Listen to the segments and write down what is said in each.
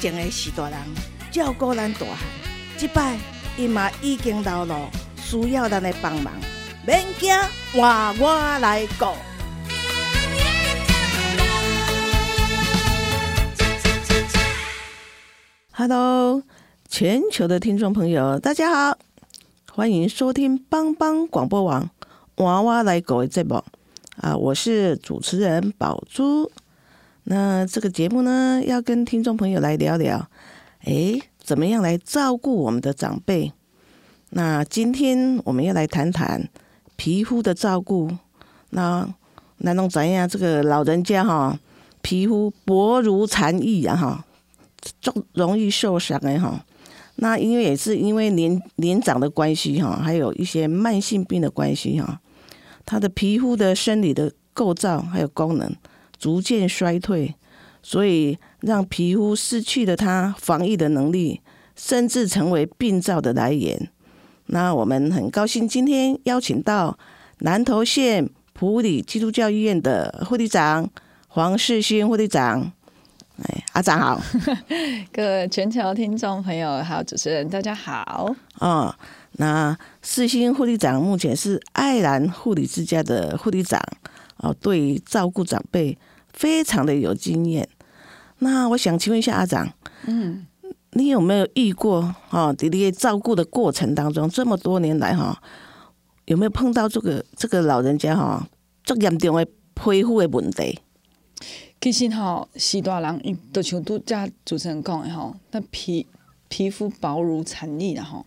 前的许大人照顾咱大汉，即摆伊嘛已经老了，需要咱的帮忙。免惊，换我来顾。Hello，全球的听众朋友，大家好，欢迎收听帮帮广播网娃娃来狗的节目啊！我是主持人宝珠。那这个节目呢，要跟听众朋友来聊聊，诶，怎么样来照顾我们的长辈？那今天我们要来谈谈皮肤的照顾。那那弄怎样？这个老人家哈，皮肤薄如蝉翼啊哈。容容易受伤的哈，那因为也是因为年年长的关系哈，还有一些慢性病的关系哈，他的皮肤的生理的构造还有功能逐渐衰退，所以让皮肤失去了它防御的能力，甚至成为病灶的来源。那我们很高兴今天邀请到南投县普里基督教医院的护理长黄世勋护理长。哎，阿长好，各位全球听众朋友，还有主持人，大家好。哦，那四星护理长目前是爱兰护理之家的护理长，哦，对照顾长辈非常的有经验。那我想请问一下阿长，嗯，你有没有遇过哈？弟弟照顾的过程当中，这么多年来哈，有没有碰到这个这个老人家哈，最严重的皮肤的问题？其实吼，西大人就像拄则主持人讲的吼，那皮皮肤薄如蝉翼的吼，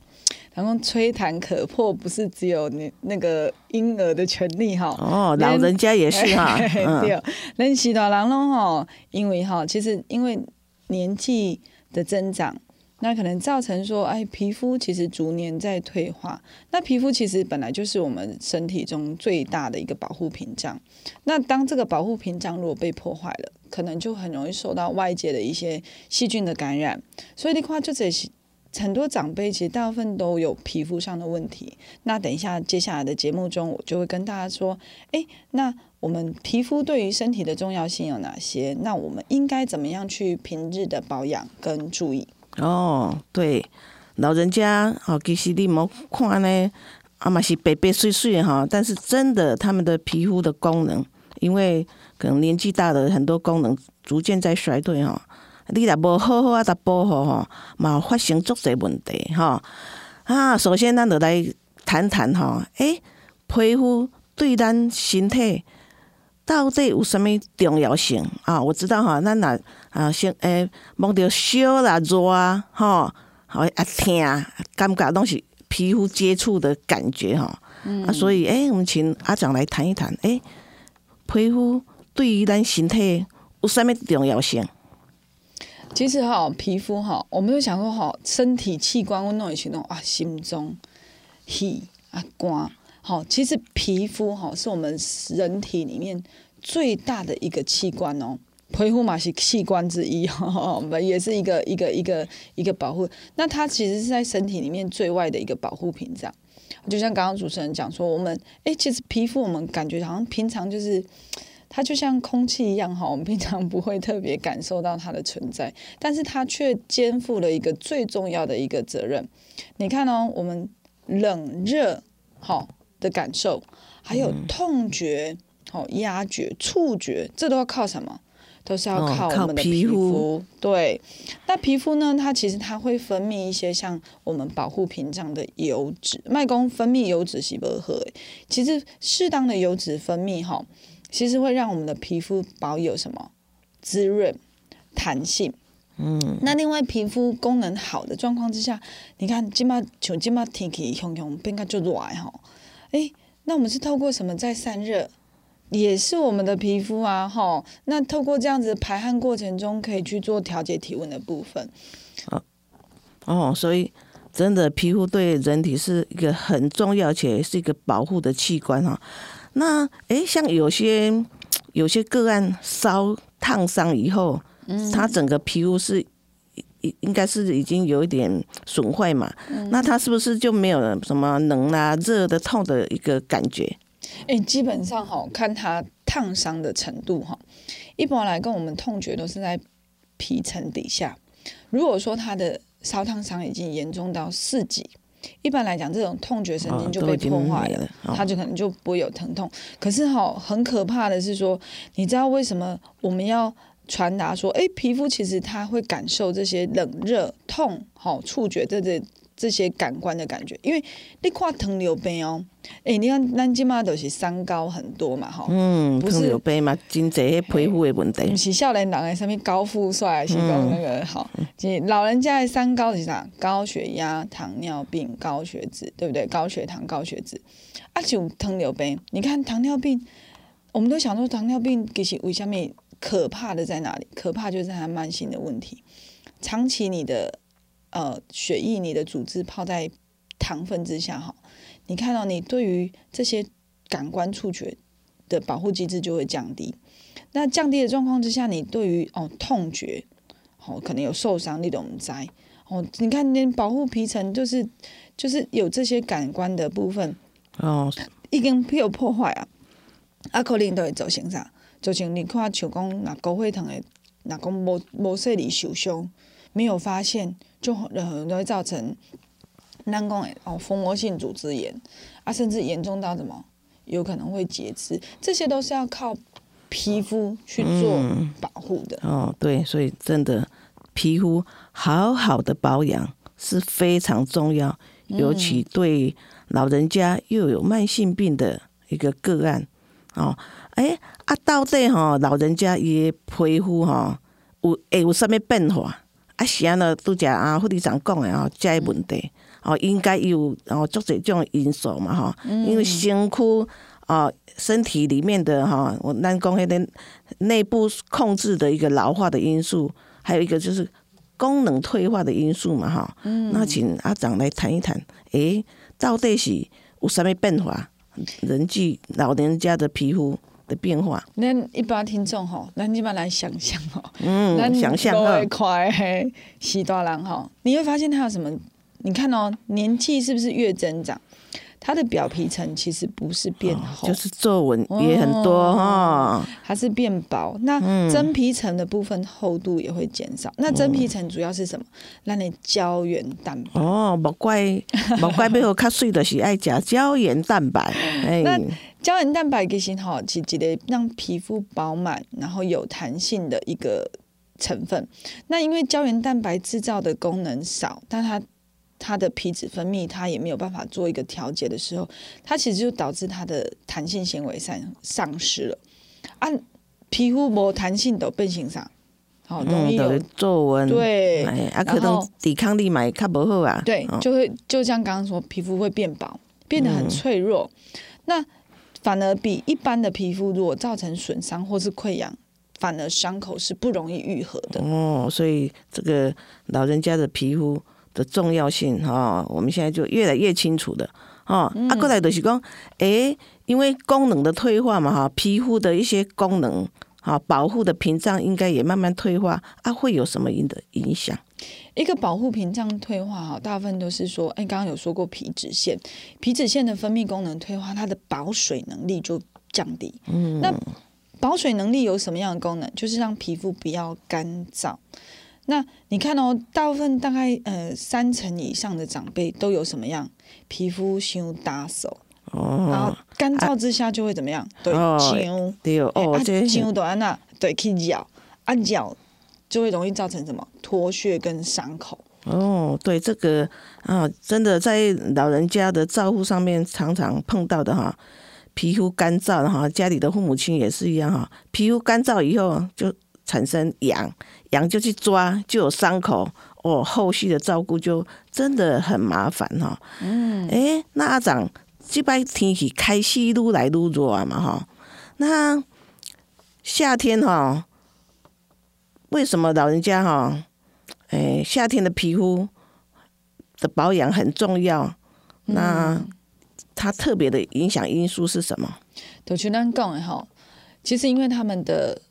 然后吹弹可破，不是只有你那个婴儿的权利哈。哦，老人家也是哈。对，那许多人咯吼，因为哈，其实因为年纪的增长。那可能造成说，哎，皮肤其实逐年在退化。那皮肤其实本来就是我们身体中最大的一个保护屏障。那当这个保护屏障如果被破坏了，可能就很容易受到外界的一些细菌的感染。所以的话，就这些很多长辈其实大部分都有皮肤上的问题。那等一下接下来的节目中，我就会跟大家说，哎，那我们皮肤对于身体的重要性有哪些？那我们应该怎么样去平日的保养跟注意？哦，对，老人家哦，其实你莫看呢，啊嘛是白白碎碎哈，但是真的他们的皮肤的功能，因为可能年纪大的，很多功能逐渐在衰退哈。你若无好好啊，达保护吼，嘛发生足侪问题吼。啊，首先咱就来谈谈吼，诶，皮肤对咱身体。到底有啥物重要性啊？我知道吼，咱若啊先诶，摸到烧啦、热啊，吼，好啊疼，感觉拢是皮肤接触的感觉哈。啊，所以诶，我们请阿长来谈一谈，诶，皮肤对于咱身体有啥物重要性？其实哈，皮肤哈，我们都想说哈，身体器官我弄一起弄啊，心中气啊肝。好，其实皮肤哈是我们人体里面最大的一个器官哦，皮肤嘛是器官之一哈，也是一个一个一个一个保护。那它其实是在身体里面最外的一个保护屏障。就像刚刚主持人讲说，我们哎，其实皮肤我们感觉好像平常就是它就像空气一样哈，我们平常不会特别感受到它的存在，但是它却肩负了一个最重要的一个责任。你看哦，我们冷热好。的感受，还有痛觉、好压觉、触觉，这都要靠什么？都是要靠我们的皮肤。对，那皮肤呢？它其实它会分泌一些像我们保护屏障的油脂。脉宫分泌油脂细胞核？其实适当的油脂分泌哈，其实会让我们的皮肤保有什么滋润、弹性。嗯。那另外，皮肤功能好的状况之下，你看今嘛像今嘛天气熊熊变个就热哈。哎，那我们是透过什么在散热？也是我们的皮肤啊，哈。那透过这样子排汗过程中，可以去做调节体温的部分。哦，哦所以真的皮肤对人体是一个很重要且是一个保护的器官哈。那诶，像有些有些个案烧烫伤以后，嗯他整个皮肤是应应该是已经有一点损坏嘛，那他是不是就没有什么冷啊、热的、痛的一个感觉？哎，基本上哈，看他烫伤的程度哈，一般来跟我们痛觉都是在皮层底下。如果说他的烧烫伤已经严重到四级，一般来讲，这种痛觉神经就被破坏了，它就可能就不会有疼痛。可是哈，很可怕的是说，你知道为什么我们要传达说，哎，皮肤其实它会感受这些冷热痛，好触觉这这。这些感官的感觉，因为你看糖尿病哦，哎，你看咱今嘛都是三高很多嘛，哈，嗯，糖尿病嘛，真济皮肤的问题，不是少年人的上面高富帅，是讲那个好，即老人家的三高是啥？高血压、糖尿病、高血脂，对不对？高血糖、高血脂，啊，就糖尿病。你看糖尿病，我们都想说糖尿病其实为什么可怕的在哪里？可怕就是它慢性的问题，长期你的。呃，血液你的组织泡在糖分之下哈，你看到你对于这些感官触觉的保护机制就会降低。那降低的状况之下，你对于哦痛觉，哦可能有受伤那种灾哦，你看连保护皮层就是就是有这些感官的部分哦，已经被有破坏啊，啊可能都会造成啥？造成你看像讲那高血糖的，那讲无无说你受伤，没有发现。就很容易造成难讲哦，蜂窝性组织炎啊，甚至严重到什么，有可能会截肢，这些都是要靠皮肤去做保护的。哦，对，所以真的皮肤好好的保养是非常重要，尤其对老人家又有慢性病的一个个案哦。哎啊，到底哈老人家也皮肤哈有会有啥物变化？啊，是安尼拄则啊，副理长讲诶吼，遮个问题哦，应该有哦，足侪种因素嘛吼，因为身躯哦，身体里面的哈，我咱讲迄个内部控制的一个老化的因素，还有一个就是功能退化的因素嘛哈。那请阿长来谈一谈，诶，到底是有啥物变化？人际老人家的皮肤。的变化，那一般听众吼，那一般来想象吼，嗯，想象哈，快许多人吼，你会发现他有什么？你看哦，年纪是不是越增长？它的表皮层其实不是变厚，就是皱纹也很多哈，它是变薄。那真皮层的部分厚度也会减少。那真皮层主要是什么？让你胶原蛋白。哦，莫怪 莫怪背后较水的是爱加胶原蛋白。那胶原蛋白其实哈，是一个让皮肤饱满然后有弹性的一个成分。那因为胶原蛋白制造的功能少，但它它的皮脂分泌，它也没有办法做一个调节的时候，它其实就导致它的弹性纤维散丧失了。啊，皮肤无弹性都变形上，好容易有皱纹。对，啊，可能抵抗力嘛较不好啊。对，就会就像刚刚说，皮肤会变薄，变得很脆弱。那反而比一般的皮肤，如果造成损伤或是溃疡，反而伤口是不容易愈合的。哦，所以这个老人家的皮肤。的重要性哈，我们现在就越来越清楚的哈。啊，过来就是讲，诶，因为功能的退化嘛哈，皮肤的一些功能哈，保护的屏障应该也慢慢退化啊，会有什么影的影响？一个保护屏障退化哈，大部分都是说，哎，刚刚有说过皮脂腺，皮脂腺的分泌功能退化，它的保水能力就降低。嗯，那保水能力有什么样的功能？就是让皮肤不要干燥。那你看哦，大部分大概呃三成以上的长辈都有什么样？皮肤先打手，哦然后干燥之下就会怎么样？对，痒，对哦，啊，痒都安那，对，去咬，啊咬就会容易造成什么脱屑跟伤口。哦，对，这个啊，真的在老人家的照护上面常常碰到的哈，皮肤干燥哈，家里的父母亲也是一样哈，皮肤干燥以后就产生痒。痒就去抓，就有伤口哦，后续的照顾就真的很麻烦哈。嗯，哎，那阿长，这摆天气开始愈来愈热嘛哈，那夏天哈，为什么老人家哈，哎，夏天的皮肤的保养很重要？那它特别的影响因素是什么？就像咱讲的吼，其实因为他们的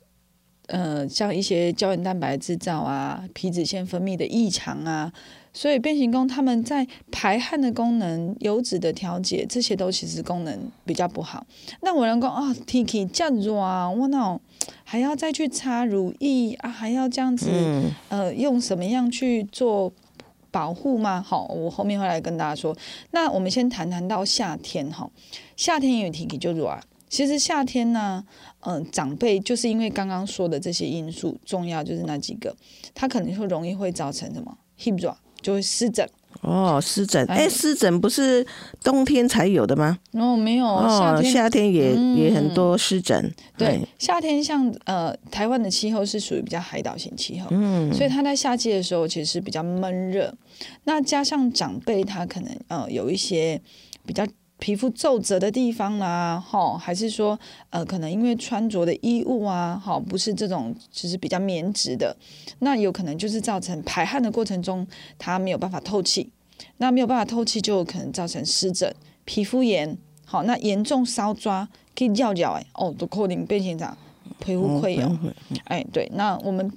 呃，像一些胶原蛋白制造啊、皮脂腺分泌的异常啊，所以变形工他们在排汗的功能、油脂的调节，这些都其实功能比较不好。那我人讲啊，天气这样热啊，我那还要再去擦乳液啊，还要这样子、嗯呃，用什么样去做保护吗？好，我后面会来跟大家说。那我们先谈谈到夏天哈，夏天有 Tiki 就热啊。其实夏天呢，嗯、长辈就是因为刚刚说的这些因素，重要就是那几个，他可能会容易会造成什么 hip 热，就会湿疹。哦，湿疹，哎哎，湿疹不是冬天才有的吗？然后没有哦，夏天夏天也嗯也很多湿疹。对哎，夏天像呃台湾的气候是属于比较海岛型气候，嗯，所以它在夏季的时候其实是比较闷热。那加上长辈他可能呃有一些比较皮肤皱褶的地方啦，哈，还是说呃可能因为穿着的衣物啊，哈，不是这种就是比较棉质的，那有可能就是造成排汗的过程中它没有办法透气，那没有办法透气就有可能造成湿疹、皮肤炎，好，那严重烧抓可以尿尿哎，哦，都可能变成啥皮肤溃疡。嗯哎，对，那我们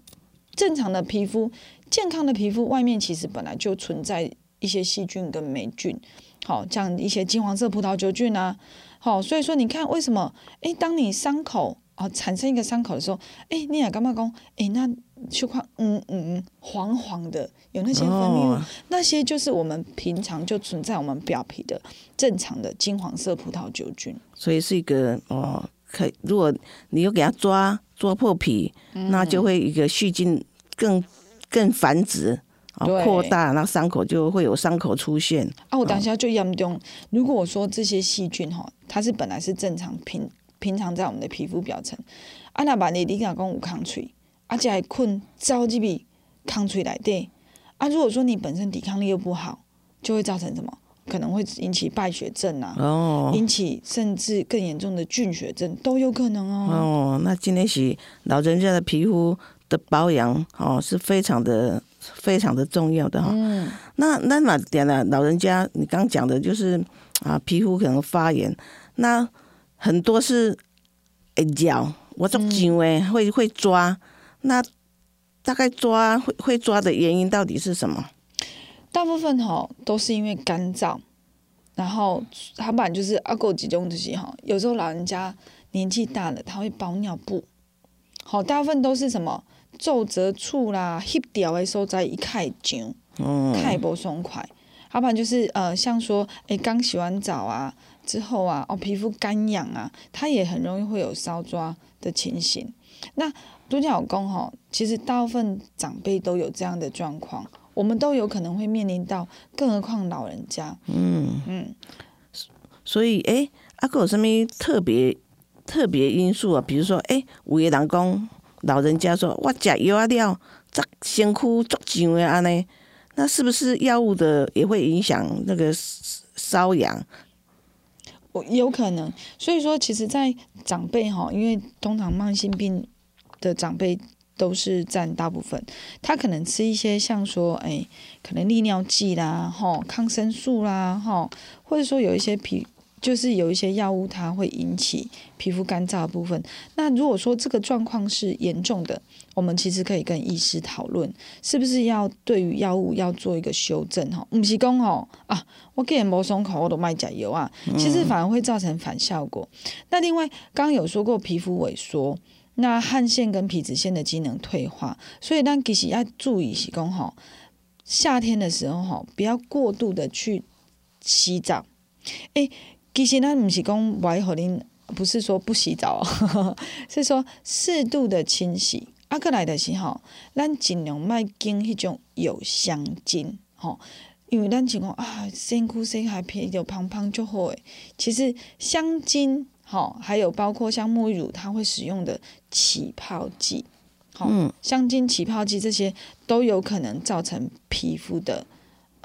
正常的皮肤、健康的皮肤外面其实本来就存在一些细菌跟霉菌，好，像一些金黄色葡萄球菌啊，好，所以说你看为什么？哎，当你伤口啊产生一个伤口的时候，哎，你也干嘛讲？哎，那就看嗯嗯嗯黄黄的，有那些分泌物，哦那些就是我们平常就存在我们表皮的正常的金黄色葡萄球菌。所以是一个哦，可以如果你又给它抓抓破皮，嗯那就会一个细菌更更繁殖。扩大，那伤口就会有伤口出现。啊，我当下就严重。如果我说这些细菌哈，它是本来是正常平平常在我们的皮肤表层，啊，那万一你讲讲有抗脆，啊，这还困招这笔抗脆来对，啊，如果说你本身抵抗力又不好，就会造成什么？可能会引起败血症啊，哦引起甚至更严重的菌血症都有可能哦。哦，那今天是老人家的皮肤的保养哦，是非常的非常的重要的哈。嗯，那那嘛点了，老人家你刚讲的就是啊，皮肤可能发炎，那很多是会咬，我做紧诶，会会抓，那大概抓会会抓的原因到底是什么？大部分哈都是因为干燥，然后他不然就是阿狗集中这些哈，有时候老人家年纪大了，他会包尿布，好，大部分都是什么皱褶处啦、翕掉的所在一开痒，嗯，开不松快，要不然就是呃，像说诶刚洗完澡啊之后啊，哦皮肤干痒啊，它也很容易会有烧抓的情形。那独角公哈，其实大部分长辈都有这样的状况，我们都有可能会面临到，更何况老人家。嗯，嗯，所以诶，阿哥有什么特别特别因素啊？比如说，诶，有的人讲老人家说，我食药啊了，这辛苦足痒的安尼，那是不是药物的也会影响那个瘙痒？我有可能。所以说，其实，在长辈哈，因为通常慢性病的长辈都是占大部分，他可能吃一些像说，哎，可能利尿剂啦，哈，抗生素啦，哈，或者说有一些皮。就是有一些药物，它会引起皮肤干燥的部分。那如果说这个状况是严重的，我们其实可以跟医师讨论，是不是要对于药物要做一个修正哈？不是讲吼啊，我给人没松口，我都卖假油啊，其实反而会造成反效果。那另外，刚有说过皮肤萎缩，那汗腺跟皮脂腺的机能退化，所以但其实要注意是讲吼，夏天的时候吼，不要过度的去洗澡。诶、其实咱不是讲我要给恁，不是说不洗澡、哦，是说适度的清洗。啊，过来的是吼，咱尽量莫经迄种有香精，吼，因为咱情况啊，身躯身还皮就胖胖就好诶。其实香精，吼，还有包括像沐浴乳，它会使用的起泡剂，好、嗯香精、起泡剂这些都有可能造成皮肤的，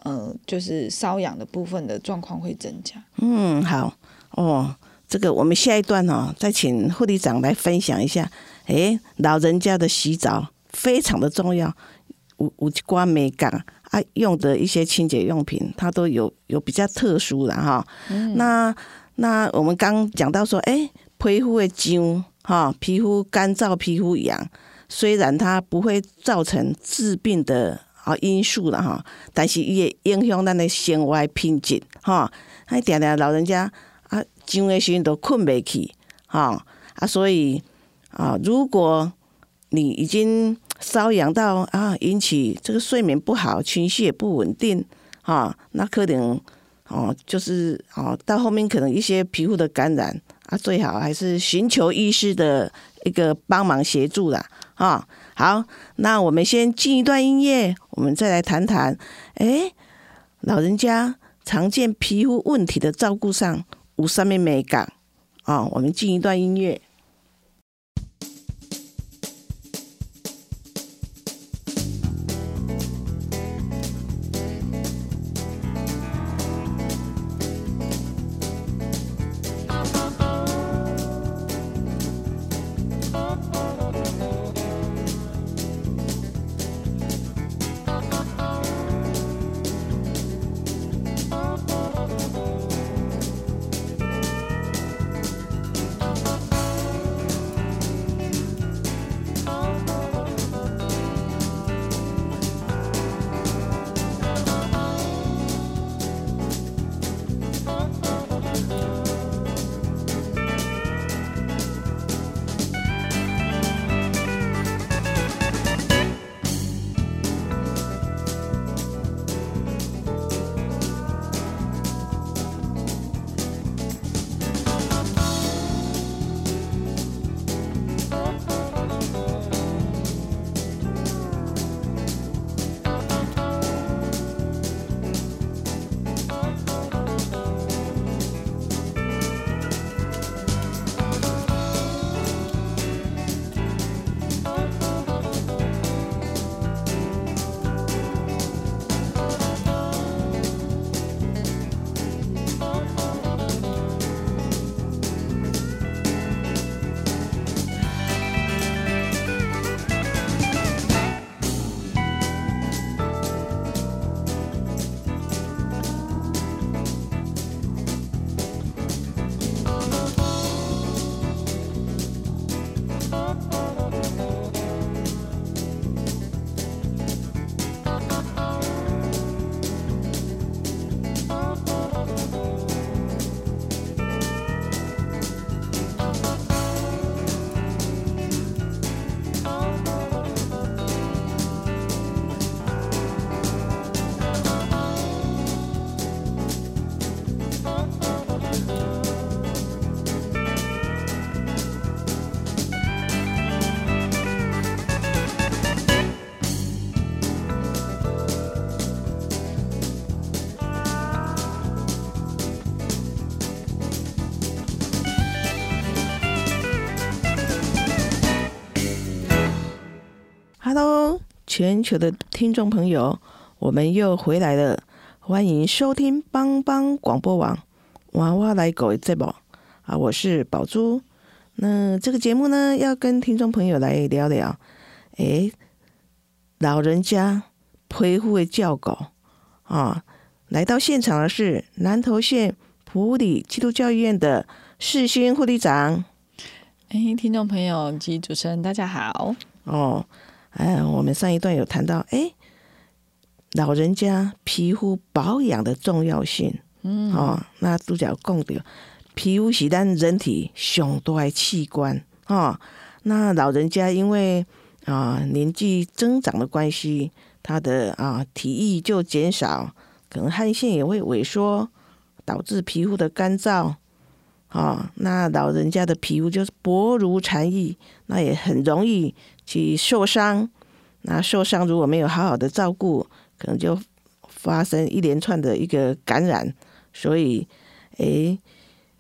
呃，就是瘙痒的部分的状况会增加。嗯，好哦。这个我们下一段哦，再请护理长来分享一下。诶，老人家的洗澡非常的重要，有有一关美感啊，用的一些清洁用品，它都有有比较特殊的哈。那那我们刚讲到说，诶，皮肤的痒哈，皮肤干燥、皮肤痒，虽然它不会造成致病的啊因素了哈，但是也影响咱的生活品质哈。还定定老人家啊，痒的时阵都困不去哈啊，所以啊，如果你已经瘙痒到啊，引起这个睡眠不好、情绪也不稳定哈，那可能哦，就是哦，到后面可能一些皮肤的感染啊，最好还是寻求医师的一个帮忙协助啦啊。好，那我们先进一段音乐，我们再来谈谈，哎，老人家。常见皮肤问题的照顾上，无上面美感啊！我们进一段音乐。全球的听众朋友，我们又回来了，欢迎收听帮帮广播网娃娃来狗节目啊！我是宝珠。那这个节目呢，要跟听众朋友来聊聊，诶，老人家陪护的教狗啊，来到现场的是南投县普里基督教医院的世勋护理长。哎，听众朋友及主持人，大家好。哦。哎，我们上一段有谈到，哎，老人家皮肤保养的重要性，嗯，哦，那主角讲的，皮肤是咱人体上大的器官，哦，那老人家因为啊年纪增长的关系，他的啊体液就减少，可能汗腺也会萎缩，导致皮肤的干燥，啊，那老人家的皮肤就是薄如蝉翼，那也很容易。去受伤，那受伤如果没有好好的照顾，可能就发生一连串的一个感染。所以，诶，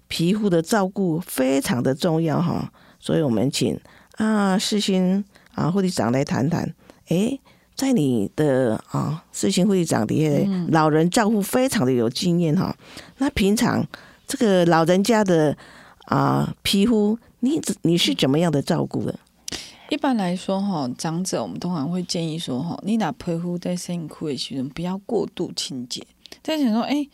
皮肤的照顾非常的重要哈。所以我们请啊世新啊护理长来谈谈。诶，在你的啊世新护理长底下，老人照顾非常的有经验哈。那平常这个老人家的啊皮肤，你你是怎么样的照顾的？一般来说，哈，长者我们通常会建议说，哈，你拿皮肤在身躯的时候，不要过度清洁。在想说，哎、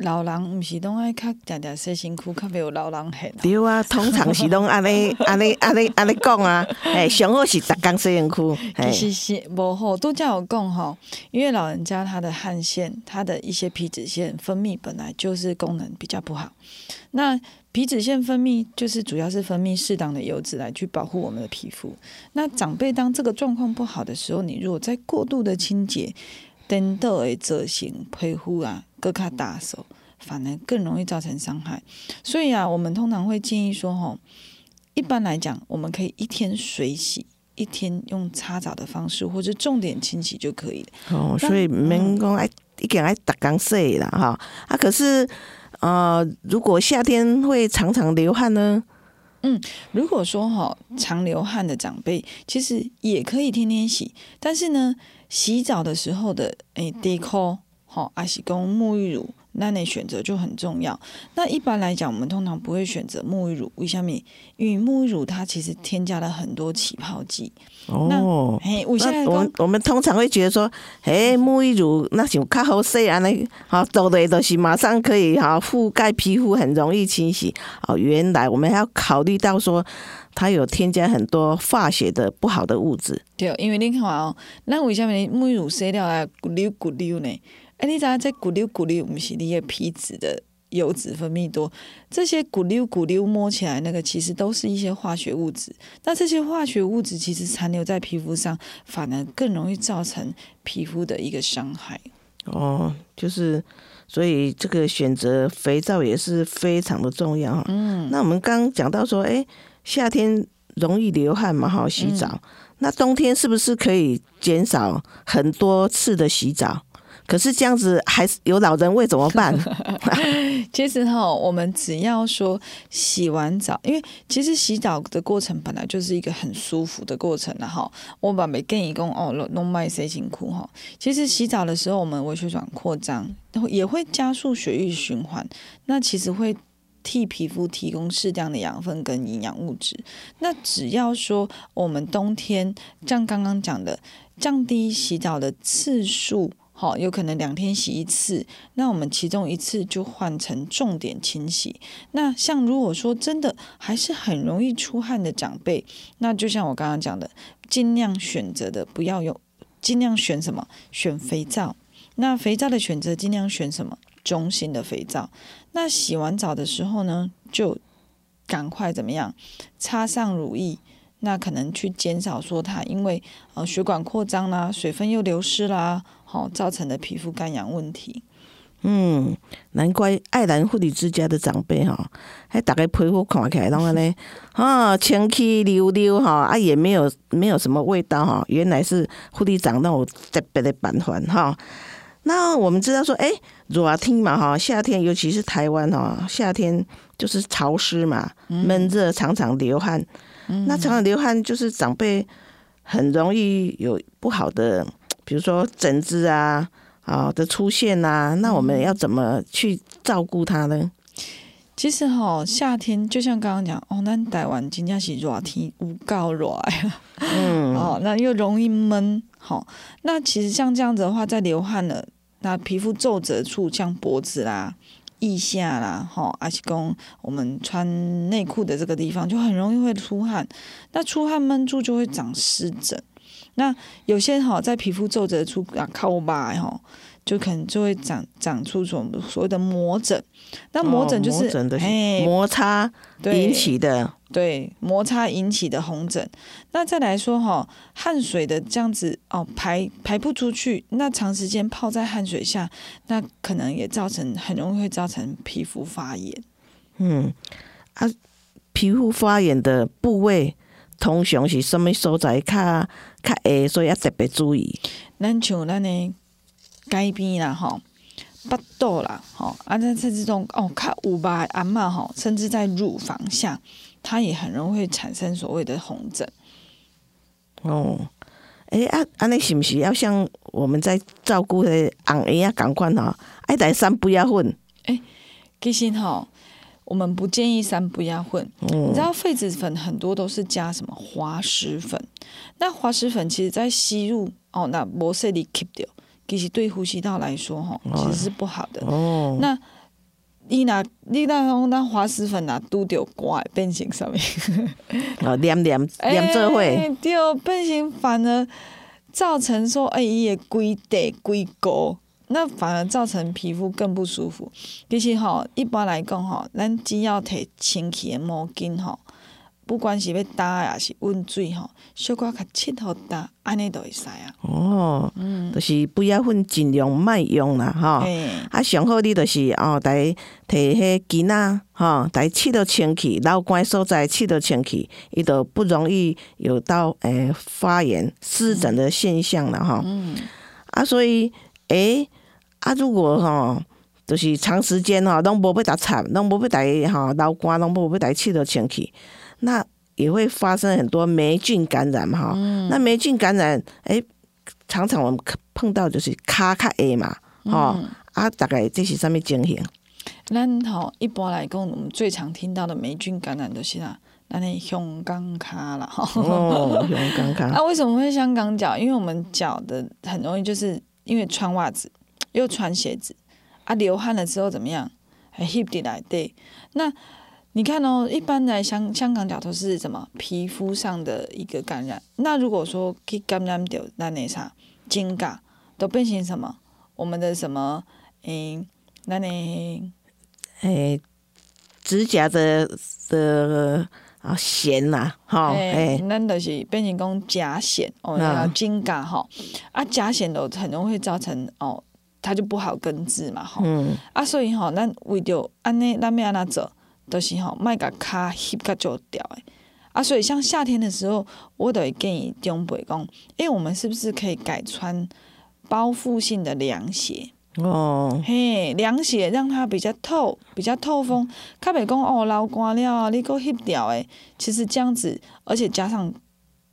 老人毋是拢爱较定定洗身躯，较袂有老人痕。对啊，通常是拢安尼 安尼安尼安尼讲啊，哎，上好是逐工洗身躯，哎，其实是无好，都叫有讲吼，因为老人家他的汗腺、他的一些皮脂腺分泌本来就是功能比较不好。那皮脂腺分泌就是主要是分泌适当的油脂来去保护我们的皮肤。那长辈当这个状况不好的时候，你如果在过度的清洁，等到会造成皮肤啊更加大手，反而更容易造成伤害。所以啊，我们通常会建议说，吼，一般来讲，我们可以一天水洗。一天用擦澡的方式，或者重点清洗就可以了。哦，所以免讲爱一点爱打刚睡了哈。啊，可是呃，如果夏天会常常流汗呢？嗯如果说哈常流汗的长辈，其实也可以天天洗，但是呢，洗澡的时候的诶 d e c o 好阿喜公沐浴乳，那你选择就很重要。那一般来讲，我们通常不会选择沐浴乳，为什么？因为沐浴乳它其实添加了很多起泡剂。哦，嘿，我现在我们我们通常会觉得说，诶，沐浴乳那像较好洗安尼，好做的都是马上可以哈覆盖皮肤，很容易清洗。哦，原来我们还要考虑到说，它有添加很多化学的不好的物质。对，因为你看哦，那为什么沐浴乳洗了啊咕溜咕溜呢？哎，你知影这咕溜咕溜，不是你的皮脂的油脂分泌多，这些咕溜咕溜摸起来那个其实都是一些化学物质。那这些化学物质其实残留在皮肤上，反而更容易造成皮肤的一个伤害。哦，就是所以这个选择肥皂也是非常的重要哈。嗯，那我们刚刚讲到说，哎，夏天容易流汗嘛，哈，洗澡。那冬天是不是可以减少很多次的洗澡？可是这样子还是有老人味怎么办？其实哈，我们只要说洗完澡，因为其实洗澡的过程本来就是一个很舒服的过程了哈。我把每建议讲哦，弄卖谁辛苦哈。其实洗澡的时候，我们微血管扩张，也会加速血液循环，那其实会。替皮肤提供适当的养分跟营养物质。那只要说我们冬天像刚刚讲的，降低洗澡的次数，好，有可能两天洗一次，那我们其中一次就换成重点清洗。那像如果说真的还是很容易出汗的长辈，那就像我刚刚讲的，尽量选择的不要用，尽量选什么？选肥皂。那肥皂的选择尽量选什么？中性的肥皂。那洗完澡的时候呢，就赶快怎么样？擦上乳液。那可能去减少说它因为呃血管扩张啦，水分又流失啦，好、造成的皮肤干痒问题。嗯，难怪爱兰护理之家的长辈哈，还大概皮肤看起来拢安尼，啊，清气溜溜哈，啊也没有没有什么味道哈，原来是护理长那种特别的办法哈。那我们知道说，哎、热天嘛哈，夏天尤其是台湾哈，夏天就是潮湿嘛，闷热，常常流汗。那常常流汗，就是长辈很容易有不好的，比如说疹子啊啊的出现啊。那我们要怎么去照顾它呢？其实哈、夏天就像刚刚讲哦，那台湾真正是热天有够热呀，嗯，哦，那又容易闷，好、那其实像这样子的话，在流汗了，那皮肤皱褶处，像脖子啦、腋下啦，哈、还是讲我们穿内裤的这个地方，就很容易会出汗。那出汗闷住就会长湿疹。那有些哈、在皮肤皱褶处啊靠吧哈，就可能就会长长出所所谓的磨疹。那磨疹就是哎摩擦引起的，对摩擦引起的红疹。那再来说哈，汗水的这样子哦排排不出去，那长时间泡在汗水下，那可能也造成很容易会造成皮肤发炎。嗯啊，皮肤发炎的部位通常是什么所在较较会，所以要特别注意。咱像咱的街边啦吼。巴肚啦，吼啊，那在这种哦，较有吧阿嬷吼，甚至在乳房下，它也很容易会产生所谓的红疹。哦，诶、啊，安尼是毋是要像我们在照顾的红婴啊共款吼，爱来散不要混？其实吼，我们不建议三不压混。嗯你知道痱子粉很多都是加什么滑石粉？那滑石粉其实在吸入哦，那摩塞里 keep 掉，其实对呼吸道来说哈，其实是不好的。哦，那你拿你那讲那滑石粉若拄着寒的变形上面？哦，黏黏黏做会，哎对，变形反而造成说，哎，伊会规地规沟，那反而造成皮肤更不舒服。其实吼，一般来讲吼，咱只要摕清气的毛巾吼，不管是要打也是温水吼，小可较拭互打，安尼都会使啊。哦，嗯就是不要混，尽量莫用啦，吼。哎、啊，上好你就是哦，来摕迄巾仔吼，来拭到清气，老关所在拭到清气，伊就不容易有到诶、发炎湿疹的现象了吼。嗯，啊，所以诶、啊，如果吼、就是长时间吼，拢无要搭插，拢无要来吼流汗，拢无要来拭到清气，那也会发生很多霉菌感染嘛哈。那霉菌感染，诶、常常我们碰到就是卡卡 A 嘛，吼、啊，大概这是什么情形？咱吼一般来讲，我们最常听到的霉菌感染就是啦，咱的香港卡啦，吼。哦，用刚刚啊，为什么会香港脚？因为我们脚的很容易就是因为穿袜子又穿鞋子啊，流汗了之后怎么样？还 hip 地来对。那你看哦，一般来香香港脚都是什么皮肤上的一个感染。那如果说去感染掉那那啥金嘎，都变成什么？我们的什么？诶、那那诶，指甲的的啊弦呐，哈，诶，诶，咱就是变成讲甲癣哦，嗯那肩胛吼，啊甲癣都很容易会造成哦，它就不好根治嘛吼，嗯，啊所以吼，咱为着安尼，咱要安怎做，就是吼，莫甲骹翕甲就掉诶。啊，所以像夏天的时候，我都会建议长辈讲，诶，我们是不是可以改穿包覆性的凉鞋？哦，嘿，凉鞋让它比较透，比较透风。较袂讲哦，流汗了，你够翕掉诶。其实这样子，而且加上，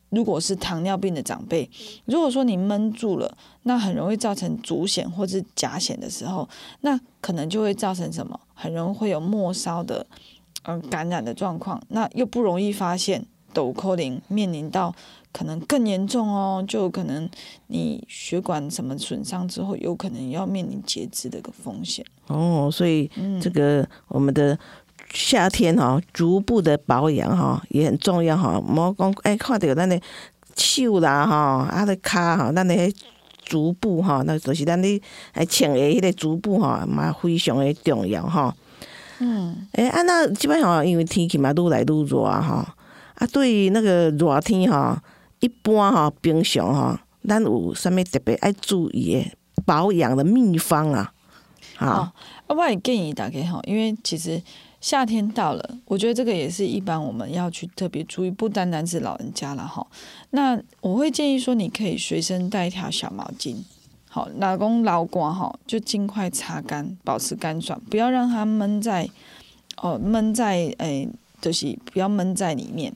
如果是糖尿病的长辈，如果说你闷住了，那很容易造成足癣或是甲癣的时候，那可能就会造成什么？很容易会有末梢的嗯、呃感染的状况，那又不容易发现，抖扣零面临到可能更严重哦，就可能你血管什么损伤之后，有可能要面临截肢的一个风险。哦，所以嗯这个我们的夏天哈，足部的保养哈也很重要哈。莫讲哎，看到咱的手啦哈，啊的骹哈，咱的迄足部哈，那就是咱的哎穿的迄个足部哈，嘛非常的重要哈。嗯，诶、啊，那基本上因为天气嘛愈来愈热啊，吼啊，对于那个热天吼，一般吼平常吼，咱有啥物特别爱注意的保养的秘方啊？啊，我也建议大家哈，因为其实夏天到了，我觉得这个也是一般我们要去特别注意，不单单是老人家了哈。那我会建议说，你可以随身带一条小毛巾，好，老公老瓜哈，就尽快擦干，保持干爽，不要让它闷在哦闷在诶、就是不要闷在里面。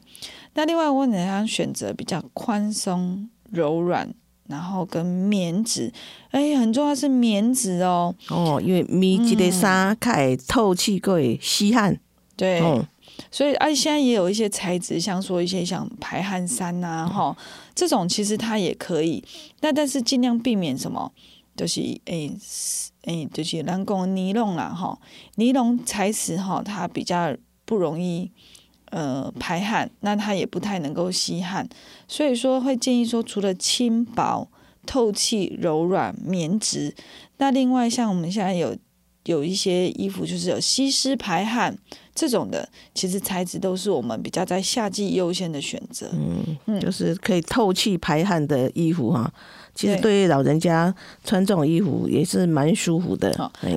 那另外，我呢想选择比较宽松、柔软，然后跟棉质，哎，很重要是棉质哦。哦，因为棉质的衫开透气，佫会吸汗，对，哦，所以啊，现在也有一些材质，像说一些像排汗衫呐、哈、这种其实它也可以。那但是尽量避免什么，就是诶诶、就是咱讲的尼龙啦哈，尼龙材质哈，它比较不容易呃排汗，那它也不太能够吸汗，所以说会建议说，除了轻薄、透气、柔软、棉质，那另外像我们现在有有一些衣服就是有吸湿排汗。这种的，其实材质都是我们比较在夏季优先的选择。嗯就是可以透气排汗的衣服哈。其实对。对于老人家穿这种衣服也是蛮舒服的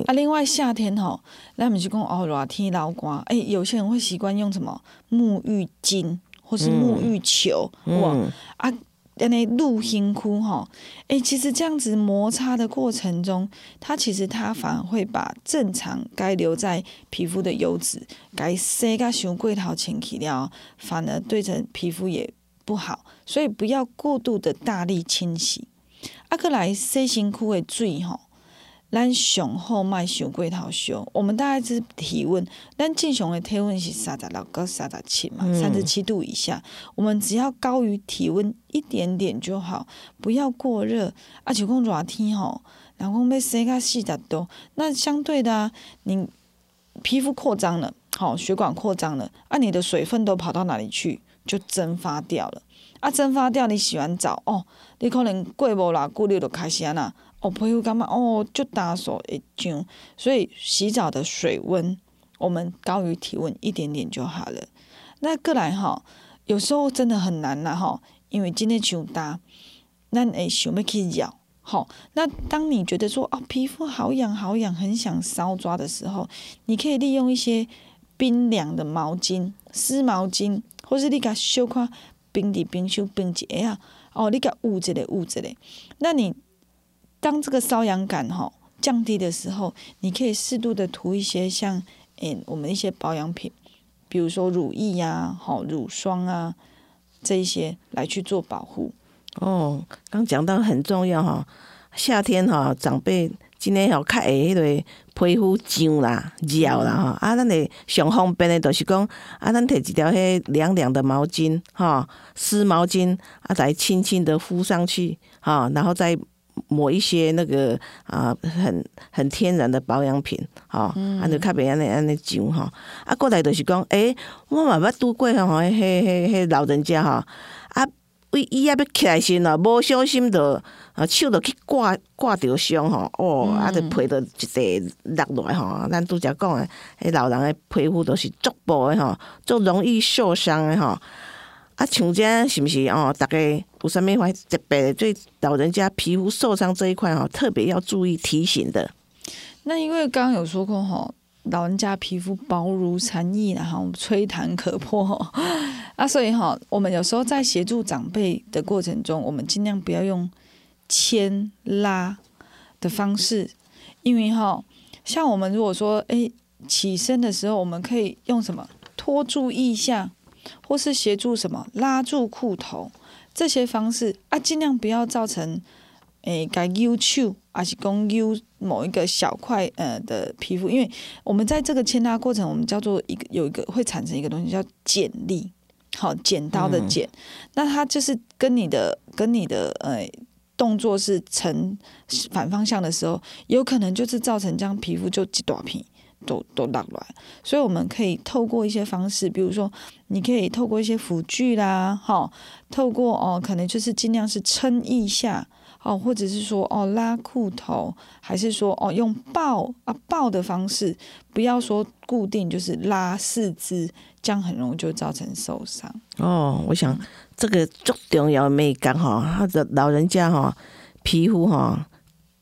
啊，另外夏天吼，那们是讲哦，热天老瓜，哎，有些人会习惯用什么？沐浴巾或是沐浴球，哇嗯，啊，安尼露辛苦吼，哎，其实这样子摩擦的过程中，它其实它反而会把正常该留在皮肤的油脂，该洗个伤过头前去了，反而对着皮肤也不好，所以不要过度的大力清洗。啊，过来洗身躯的水吼，咱上好卖伤过头烧。我们大概是体温，咱正常的体温是三十六到三十七嘛，三十七度以下，我们只要高于体温一点点就好，不要过热。啊，就讲热天吼，人讲要洗到四十度，那相对的啊，你皮肤扩张了，好，血管扩张了，啊，你的水分都跑到哪里去？就蒸发掉了。啊，蒸发掉，你洗完澡哦，你可能过无偌久，你就开始安那，哦，皮肤感觉哦，就打手会痒，所以洗澡的水温我们高于体温一点点就好了。那过来哈，有时候真的很难啦哈，因为今天伤大，咱会想要去咬，好，那当你觉得说哦，皮肤好痒好痒，很想搔抓的时候，你可以利用一些冰凉的毛巾、湿毛巾，或是你甲小看。冰底冰修冰结啊，哦，你个捂着嘞，捂着嘞。那你当这个瘙痒感哈降低的时候，你可以适度的涂一些像诶我们一些保养品，比如说乳液呀、好乳霜啊这一些来去做保护。哦，刚讲到很重要哈，夏天哈长辈。今天要看诶迄个皮肤痒啦、热啦吼，啊，咱诶上方便诶，就是讲啊，咱摕一条迄凉凉的毛巾吼，湿毛巾啊，再轻轻的敷上去吼，然后再抹一些那个啊，很很天然的保养品吼，啊，就较袂安尼安尼痒吼，啊，过来就是讲，诶，我嘛捌拄过吼，迄迄迄老人家吼，啊。伊伊也要起来身咯，无小心着啊手着去挂挂着伤吼，哦，啊，着皮着一地落来吼。咱拄则讲诶，迄老人诶皮肤都是足薄诶吼，足容易受伤诶吼。啊，像这是毋是哦？大概有啥物话特别对老人家皮肤受伤这一块吼，特别要注意提醒的。那因为刚刚有说过吼。老人家皮肤薄如蝉翼，然后吹弹可破，啊，所以哈，我们有时候在协助长辈的过程中，我们尽量不要用牵拉的方式，因为哈，像我们如果说哎起身的时候，我们可以用什么拖住腋下，或是协助什么拉住裤头这些方式啊，尽量不要造成。诶，该揪手还是讲揪某一个小块呃的皮肤，因为我们在这个牵拉过程，我们叫做一个有一个会产生一个东西叫剪力，好，剪刀的剪，那它就是跟你的跟你的呃动作是成反方向的时候，有可能就是造成这样皮肤就几短皮都都落来，所以我们可以透过一些方式，比如说你可以透过一些辅具啦，哈，透过哦，可能就是尽量是撑一下。哦，或者是说哦拉裤头，还是说哦用抱啊抱的方式，不要说固定就是拉四肢，这样很容易就造成受伤。哦，我想这个最重要没讲哈，他的老人家哈皮肤哈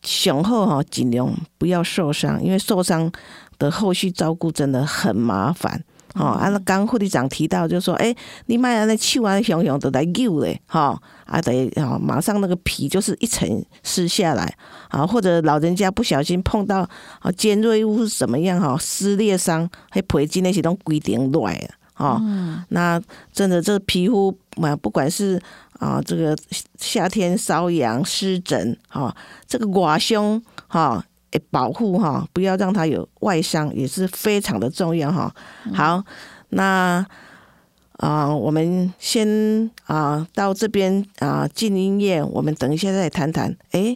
雄厚哈，尽量不要受伤，因为受伤的后续照顾真的很麻烦。哦，啊，那刚护理长提到，就说，哎，你买安尼手啊，熊熊都来揪嘞，哈，啊，得哦，马上那个皮就是一层撕下来，啊，或者老人家不小心碰到啊尖锐物是怎么样哈，撕裂伤，还皮筋那些都规定乱了，哈，那真的这皮肤嘛，不管是啊这个夏天瘙痒湿疹，哈，这个刮胸，哈。保护哈，不要让它有外伤，也是非常的重要哈。好，那啊，我们先啊到这边啊进音乐，我们等一下再谈谈。哎，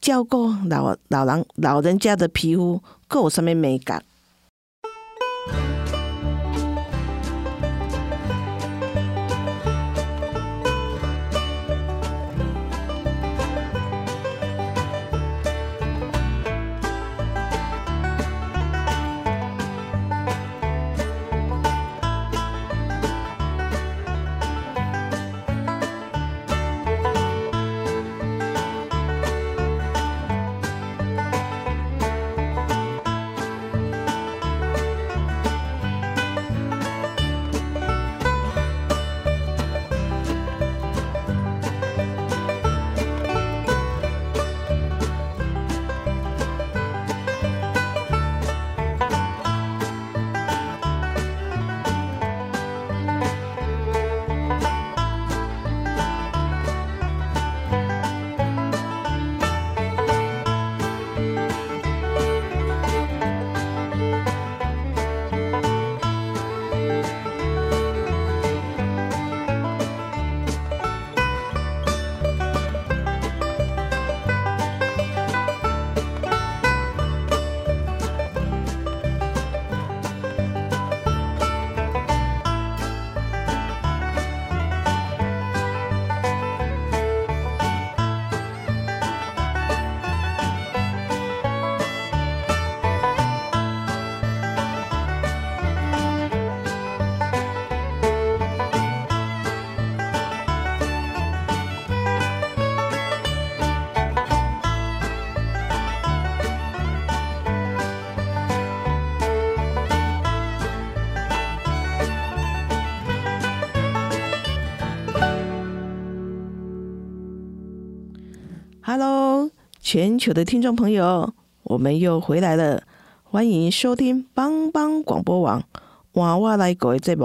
照顾老老人老人家的皮肤，够什么美感？Hello，全球的听众朋友，我们又回来了，欢迎收听帮帮广播网娃娃来狗的节目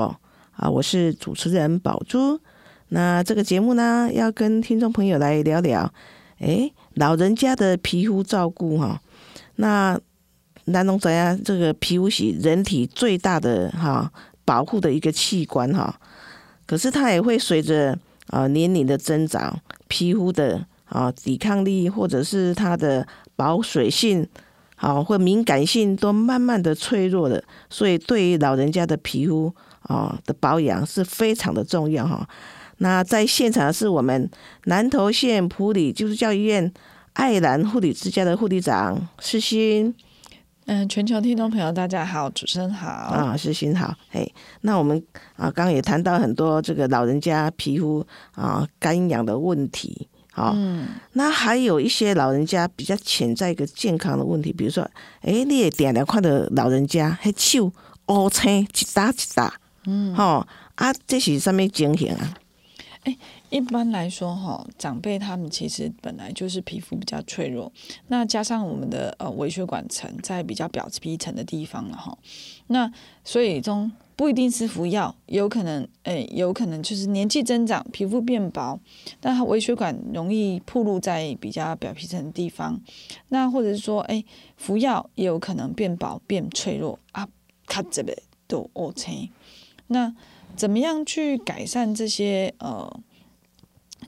啊，我是主持人宝珠。那这个节目呢，要跟听众朋友来聊聊，诶，老人家的皮肤照顾哈。那南龙怎样？这个皮肤是人体最大的哈保护的一个器官哈，可是它也会随着啊年龄的增长，皮肤的。啊，抵抗力或者是它的保水性，好或敏感性都慢慢的脆弱了，所以对于老人家的皮肤啊的保养是非常的重要哈。那在现场是我们南投县普里基督教医院爱兰护理之家的护理长世新。嗯，全球听众朋友大家好，主持人好啊，世新好。嘿，那我们啊刚刚也谈到很多这个老人家皮肤啊干痒的问题。好，那还有一些老人家比较潜在一个健康的问题，比如说，哎，你也点两块的老人家，还手乌青一打一打，嗯，好啊，这是什么情形啊？哎，一般来说，哈，长辈他们其实本来就是皮肤比较脆弱，那加上我们的呃微血管层在比较表皮层的地方了，哈，那所以中。不一定是服药，有可能，诶，有可能就是年纪增长，皮肤变薄，那微血管容易暴露在比较表皮层的地方。那或者是说，诶，服药也有可能变薄、变脆弱啊，卡这边都 OK。那怎么样去改善这些呃，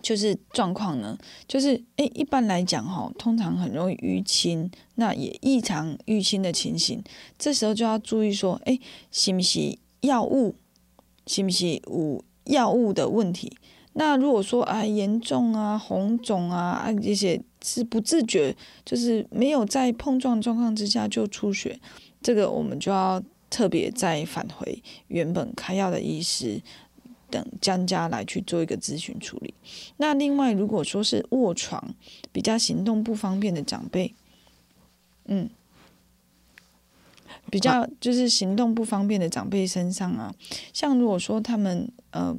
就是状况呢？就是诶，一般来讲哈，通常很容易淤青，那也异常淤青的情形，这时候就要注意说，诶，是不是？药物是不是有药物的问题？那如果说啊严重啊红肿啊啊这些是不自觉，就是没有在碰撞状况之下就出血，这个我们就要特别再返回原本开药的医师等专家来去做一个咨询处理。那另外如果说是卧床比较行动不方便的长辈，嗯。比较就是行动不方便的长辈身上啊，像如果说他们呃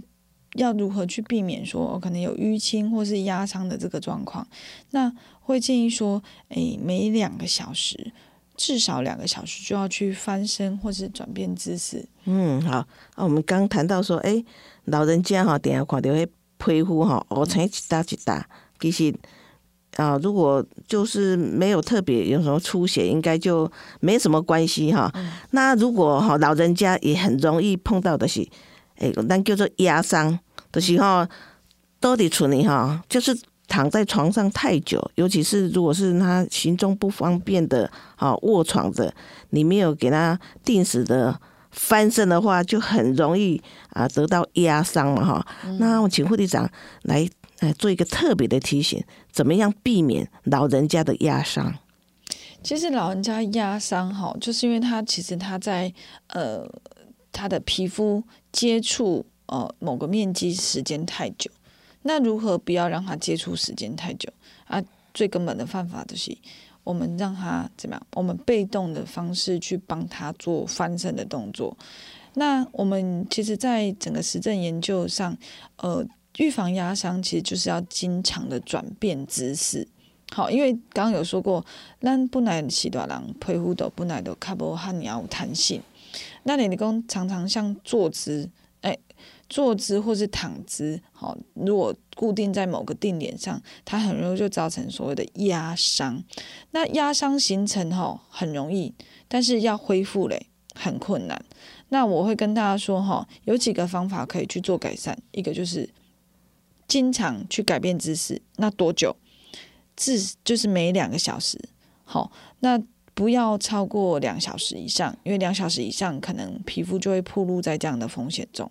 要如何去避免说可能有淤青或是压伤的这个状况，那会建议说，诶，每两个小时至少两个小时就要去翻身或是转变姿势。嗯，好，啊，我们刚谈到说，诶，老人家哈，等下看到会皮肤哈，乌青一大一大，其实。啊，如果就是没有特别有什么出血，应该就没什么关系哈。那如果哈老人家也很容易碰到的是，哎，咱叫做压伤的时候，到底处理哈，就是躺在床上太久，尤其是如果是他行踪不方便的，啊卧床的，你没有给他定时的翻身的话，就很容易啊得到压伤了哈。那我请护理长来。来做一个特别的提醒，怎么样避免老人家的压伤？其实老人家压伤哈，就是因为他其实他在呃他的皮肤接触呃某个面积时间太久。那如何不要让他接触时间太久啊？最根本的办法就是，我们让他怎么样？我们被动的方式去帮他做翻身的动作。那我们其实，在整个实证研究上，呃。预防压伤其实就是要经常的转变姿势，好，因为刚刚有说过，咱不耐洗短郎皮肤都不耐都卡波汉你要有弹性，那你你讲常常像坐姿，坐姿或是躺姿，好，如果固定在某个定点上，它很容易就造成所谓的压伤。那压伤形成哈很容易，但是要恢复嘞很困难。那我会跟大家说哈，有几个方法可以去做改善，一个就是。经常去改变姿势，那多久？至就是每两个小时，好，那不要超过两小时以上，因为两小时以上可能皮肤就会暴露在这样的风险中。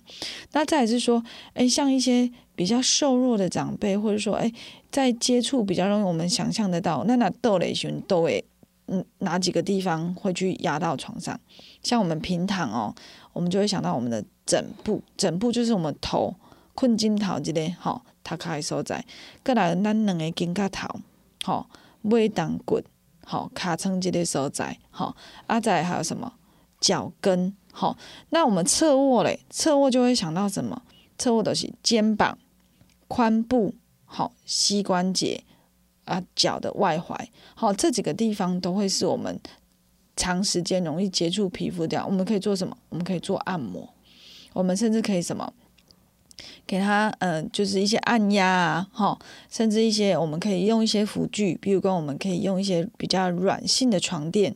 那再是说，诶，像一些比较瘦弱的长辈，或者说，诶，在接触比较容易我们想象得到，那那豆类型豆诶，嗯，哪几个地方会去压到床上？像我们平躺哦，我们就会想到我们的枕部，枕部就是我们头。困枕头即个吼，头壳诶所在，过来咱两个肩胛头，吼，尾当骨，吼，尻川即个所在，好，啊再还有什么脚跟，好，那我们侧卧嘞，侧卧就会想到什么？侧卧都是肩膀、髋部，好，膝关节、啊脚的外踝，好，这几个地方都会是我们长时间容易接触皮肤的。我们可以做什么？我们可以做按摩，我们甚至可以什么？给他呃，就是一些按压啊，哈，甚至一些我们可以用一些辅具，比如说我们可以用一些比较软性的床垫。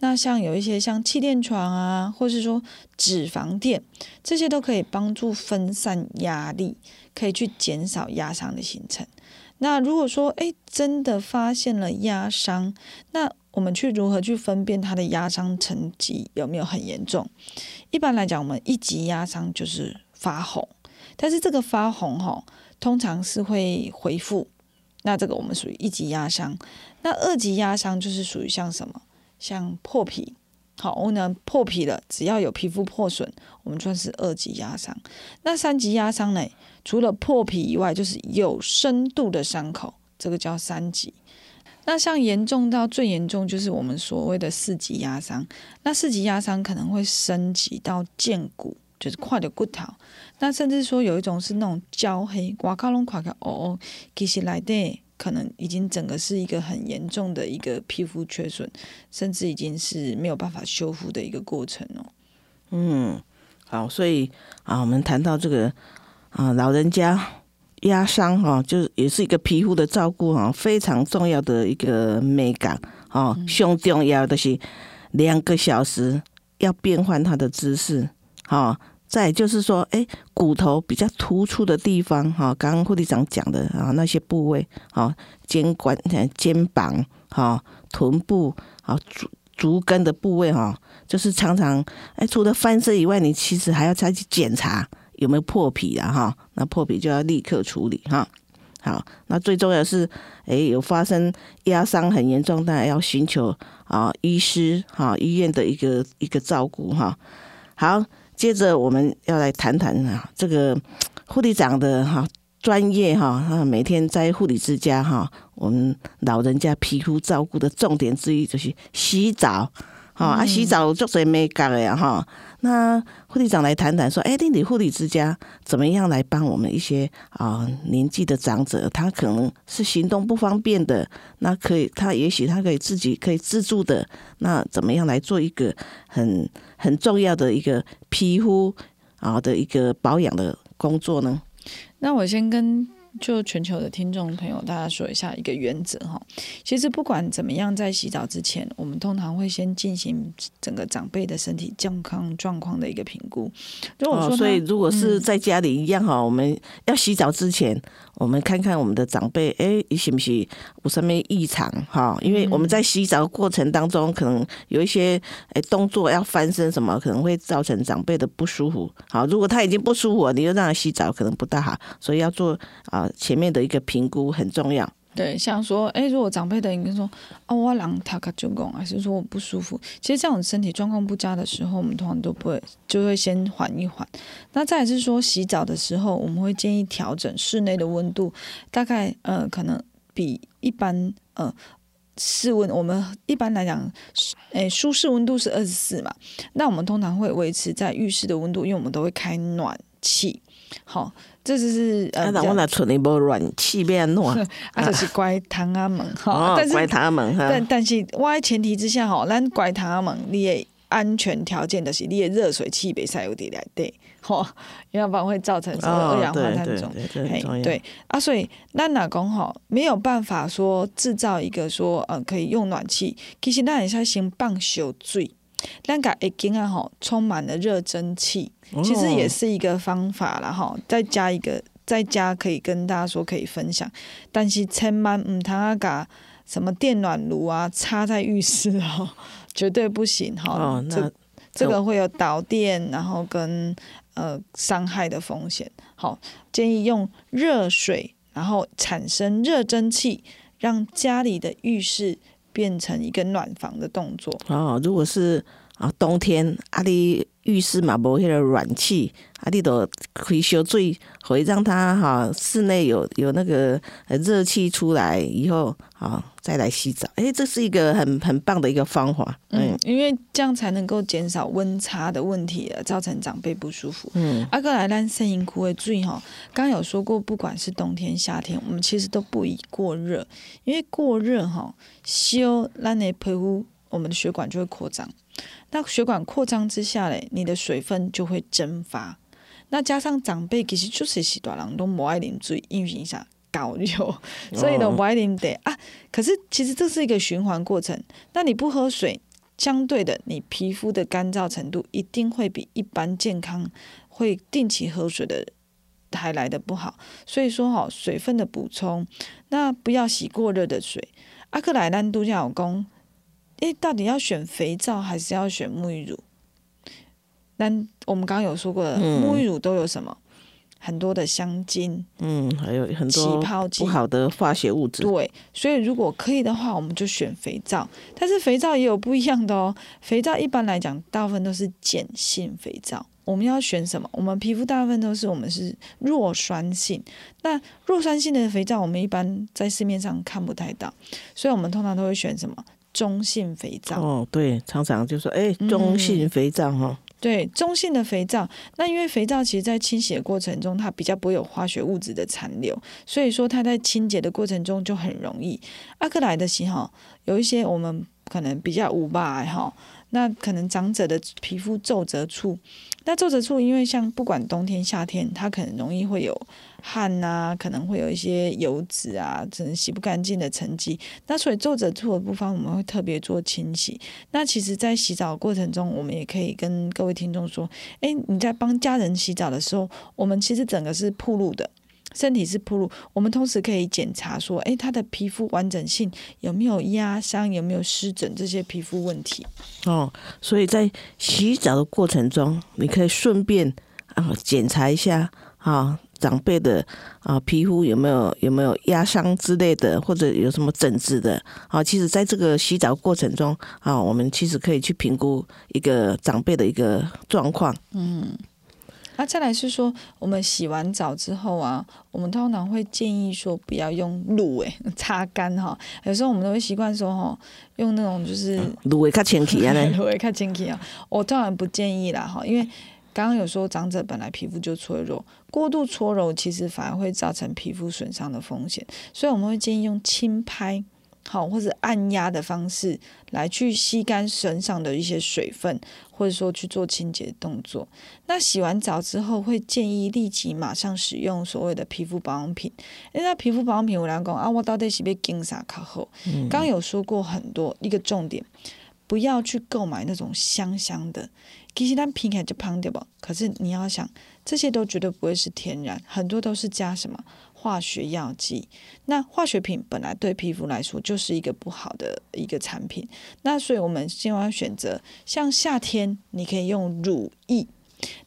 那像有一些像气垫床啊，或是说脂肪垫，这些都可以帮助分散压力，可以去减少压伤的形成。那如果说哎真的发现了压伤，那我们去如何去分辨它的压伤层级有没有很严重？一般来讲，我们一级压伤就是发红。但是这个发红哈，通常是会恢复，那这个我们属于一级压伤。那二级压伤就是属于像什么，像破皮，好，我呢破皮了，只要有皮肤破损，我们算是二级压伤。那三级压伤呢，除了破皮以外，就是有深度的伤口，这个叫三级。那像严重到最严重，就是我们所谓的四级压伤。那四级压伤可能会升级到见骨。就是跨的骨头，那甚至说有一种是那种焦黑，刮卡拢垮开哦哦，其实来的可能已经整个是一个很严重的一个皮肤缺损，甚至已经是没有办法修复的一个过程哦。嗯，好，所以啊，我们谈到这个啊，老人家压伤哈，就是也是一个皮肤的照顾哈，非常重要的一个美感哦，胸重要的是两个小时要变换它的姿势。好，再就是说，哎，骨头比较突出的地方，哈，刚刚护理长讲的啊，那些部位，哈，肩关、肩膀，哈，臀部，好，足足跟的部位，哈，就是常常，哎，除了翻身以外，你其实还要再去检查有没有破皮啊，哈，那破皮就要立刻处理，哈，好，那最重要是，哎，有发生压伤很严重，当然要寻求啊医师，哈，医院的一个一个照顾，哈，好。接着我们要来谈谈啊，这个护理长的哈专业哈，啊每天在护理之家哈，我们老人家皮肤照顾的重点之一就是洗澡，哈啊洗澡做谁没干的呀哈。那护理长来谈谈说，哎，你护理之家怎么样来帮我们一些啊年纪的长者，他可能是行动不方便的，那可以他也许他可以自己可以自助的，那怎么样来做一个很很重要的一个皮肤啊的一个保养的工作呢？那我先跟。就全球的听众朋友，大家说一下一个原则哈。其实不管怎么样，在洗澡之前，我们通常会先进行整个长辈的身体健康状况的一个评估。如果说，所以如果是在家里一样哈，我们要洗澡之前，我们看看我们的长辈，哎，是不是有什么异常哈？因为我们在洗澡过程当中，可能有一些哎动作要翻身什么，可能会造成长辈的不舒服。好，如果他已经不舒服，你又让他洗澡，可能不大好，所以要做啊。前面的一个评估很重要。对，像说，哎，如果长辈的应该说，哦，我冷他卡就讲，还是说我不舒服，其实这种身体状况不佳的时候，我们通常都不会，就会先缓一缓。那再是说，洗澡的时候，我们会建议调整室内的温度，大概呃，可能比一般呃室温，我们一般来讲，哎，舒适温度是二十四嘛，那我们通常会维持在浴室的温度，因为我们都会开暖气，好。这就是呃，我那厝里无暖气变暖，啊，就是乖糖阿门哈，乖糖阿门哈。但但是我在前提之下哈，咱乖糖阿门，你的安全条件就是你的热水器别塞有点来对，吼，要不然会造成什么二氧化碳中。对啊，所以咱哪讲哈，没有办法说制造一个说呃可以用暖气，其实咱也是先放小水。咱个一间啊吼，充满了热蒸汽，其实也是一个方法啦哈。再加一个，在家可以跟大家说可以分享，但是千万唔通啊把什么电暖炉啊插在浴室哦，绝对不行哈。这这个会有导电，然后跟呃伤害的风险。好，建议用热水，然后产生热蒸汽，让家里的浴室。变成一个暖房的动作哦。如果是啊，冬天啊，你浴室嘛无迄个暖气，啊，你都开烧水，会让它哈室内有有那个呃热气出来以后，啊，再来洗澡。诶，这是一个很很棒的一个方法。嗯，因为这样才能够减少温差的问题，造成长辈不舒服。嗯，阿哥来咱声音哭会注意哈，刚刚有说过，不管是冬天夏天，我们其实都不宜过热，因为过热哈，修咱的皮肤，我们的血管就会扩张。那血管扩张之下嘞，你的水分就会蒸发。那加上长辈其实就是许大人都不爱啉水，因为影响高流，所以呢不爱啉得啊。可是其实这是一个循环过程。那你不喝水，相对的，你皮肤的干燥程度一定会比一般健康会定期喝水的还来的不好。所以说哈，水分的补充，那不要洗过热的水。阿克莱兰度假老公。诶，到底要选肥皂还是要选沐浴乳？那我们刚刚有说过的，沐浴乳都有什么？很多的香精，嗯，还有很多起泡剂，不好的化学物质。对，所以如果可以的话，我们就选肥皂。但是肥皂也有不一样的哦。肥皂一般来讲，大部分都是碱性肥皂。我们要选什么？我们皮肤大部分都是我们是弱酸性。那弱酸性的肥皂，我们一般在市面上看不太到，所以我们通常都会选什么？中性肥皂哦，对，常常就说，哎，中性肥皂哈，对，中性的肥皂。那因为肥皂其实在清洗的过程中，它比较不会有化学物质的残留，所以说它在清洁的过程中就很容易。阿克莱的型号有一些我们可能比较无吧哈。那可能长者的皮肤皱褶处，那皱褶处因为像不管冬天夏天，它可能容易会有汗呐，可能会有一些油脂啊，可能洗不干净的沉积。那所以皱褶处的部分，我们会特别做清洗。那其实，在洗澡过程中，我们也可以跟各位听众说：，哎，你在帮家人洗澡的时候，我们其实整个是铺路的。身体是铺路，我们同时可以检查说，哎，他的皮肤完整性有没有压伤，有没有湿疹这些皮肤问题。哦，所以在洗澡的过程中，你可以顺便啊检查一下啊长辈的啊皮肤有没有有没有压伤之类的，或者有什么疹子的啊。其实，在这个洗澡过程中啊，我们其实可以去评估一个长辈的一个状况。嗯。那再来是说，我们洗完澡之后啊，我们通常会建议说不要用露诶 擦干哈。有时候我们都会习惯说哈，用那种就是露诶较清洁啊 露诶较清洁啊。我当然不建议啦哈，因为刚刚有说长者本来皮肤就脆弱，过度搓揉其实反而会造成皮肤损伤的风险，所以我们会建议用轻拍。好，或者按压的方式来去吸干身上的一些水分，或者说去做清洁动作。那洗完澡之后，会建议立即马上使用所谓的皮肤保养品。因为皮肤保养品，我来讲啊，我到底是被经啥卡后？刚刚有说过很多一个重点，不要去购买那种香香的，其实它平起来就胖掉吧。可是你要想，这些都绝对不会是天然，很多都是加什么？化学药剂，那化学品本来对皮肤来说就是一个不好的一个产品。那所以我们希望选择像夏天你可以用乳液，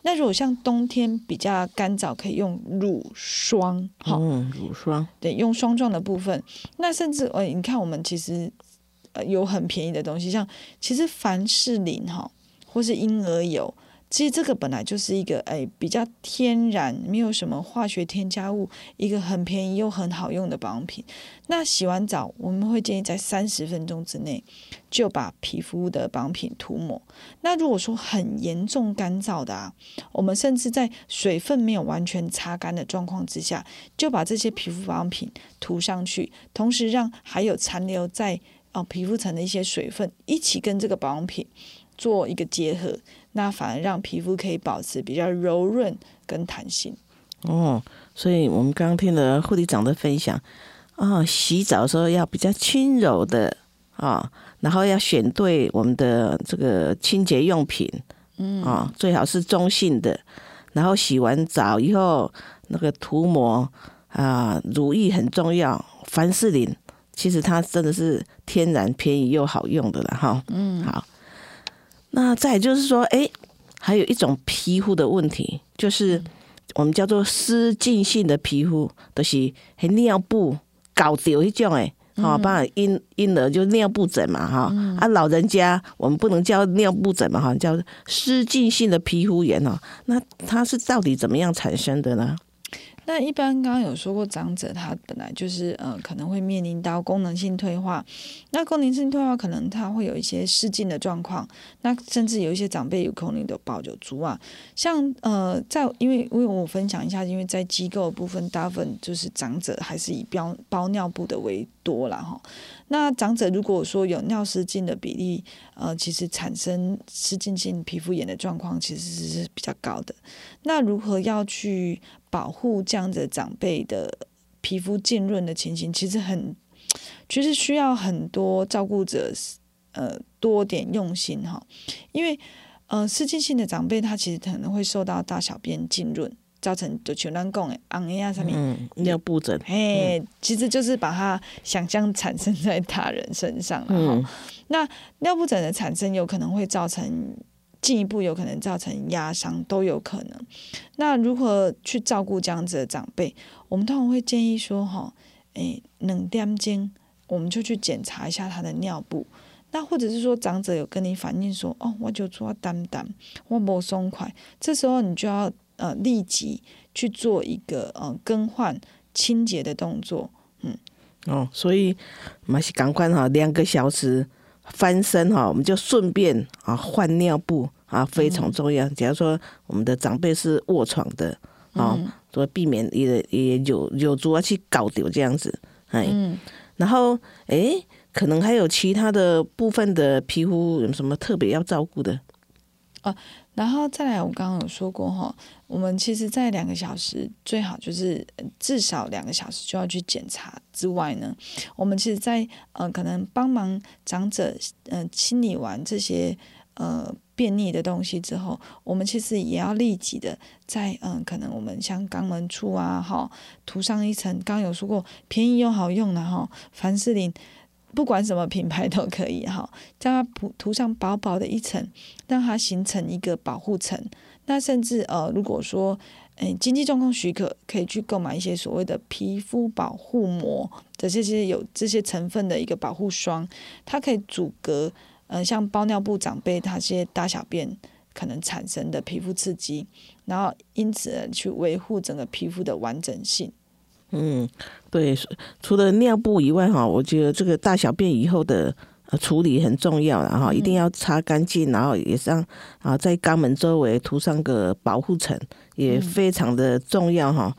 那如果像冬天比较干燥，可以用乳霜。好，乳霜对，用霜状的部分。那甚至呃，你看我们其实呃有很便宜的东西，像其实凡士林哈，或是婴儿油。其实这个本来就是一个诶比较天然，没有什么化学添加物，一个很便宜又很好用的保养品。那洗完澡，我们会建议在三十分钟之内就把皮肤的保养品涂抹。那如果说很严重干燥的啊，我们甚至在水分没有完全擦干的状况之下，就把这些皮肤保养品涂上去，同时让还有残留在哦皮肤层的一些水分一起跟这个保养品做一个结合。那反而让皮肤可以保持比较柔润跟弹性。哦，所以我们刚刚听了护理长的分享啊，洗澡的时候要比较轻柔的啊，然后要选对我们的这个清洁用品，嗯啊，最好是中性的。然后洗完澡以后，那个涂抹啊，乳液很重要。凡士林其实它真的是天然、便宜又好用的了哈。嗯，好。那再就是说，哎，还有一种皮肤的问题，就是我们叫做湿浸性的皮肤，都是很尿布搞掉一种，哎，哈，包含婴婴儿就尿布疹嘛，哈，啊，老人家我们不能叫尿布疹嘛，哈，叫湿浸性的皮肤炎哦。那它是到底怎么样产生的呢？那一般刚刚有说过，长者他本来就是呃可能会面临到功能性退化，那功能性退化可能他会有一些失禁的状况，那甚至有一些长辈有可能都保酒足啊，像呃在因为因为我分享一下，因为在机构部分大部分就是长者还是以包包尿布的为多了哈。那长者如果说有尿失禁的比例，呃，其实产生失禁性皮肤炎的状况其实是比较高的。那如何要去保护这样子长辈的皮肤浸润的情形，其实很，其实需要很多照顾者呃多点用心哈，因为呃失禁性的长辈他其实可能会受到大小便浸润。造成就像咱讲的红呀上面尿布疹，嘿，其实就是把它想象产生在他人身上了哈。那尿布疹的产生有可能会造成进一步有可能造成压伤都有可能。那如何去照顾这样子的长辈？我们通常会建议说哈，诶，冷点钟我们就去检查一下他的尿布。那或者是说长者有跟你反映说，哦，我就做单单，我不松快，这时候你就要。呃，立即去做一个呃更换清洁的动作，嗯，哦，所以马是赶快哈，两个小时翻身哈，我们就顺便啊换尿布啊，非常重要。假如说我们的长辈是卧床的啊，所以避免也也有有主要去搞丢这样子，哎，然后哎，可能还有其他的部分的皮肤有什么特别要照顾的啊？然后再来，我刚刚有说过哈，我们其实，在两个小时最好就是至少两个小时就要去检查之外呢，我们其实，在呃可能帮忙长者嗯清理完这些呃便秘的东西之后，我们其实也要立即的在嗯可能我们像肛门处啊哈涂上一层，刚刚有说过便宜又好用的哈凡士林。不管什么品牌都可以哈，将它涂涂上薄薄的一层，让它形成一个保护层。那甚至呃，如果说诶经济状况许可，可以去购买一些所谓的皮肤保护膜这些有这些成分的一个保护霜，它可以阻隔呃像包尿布长辈他些大小便可能产生的皮肤刺激，然后因此去维护整个皮肤的完整性。嗯，对，除了尿布以外，哈，我觉得这个大小便以后的处理很重要，然后一定要擦干净，然后也让啊在肛门周围涂上个保护层，也非常的重要哈。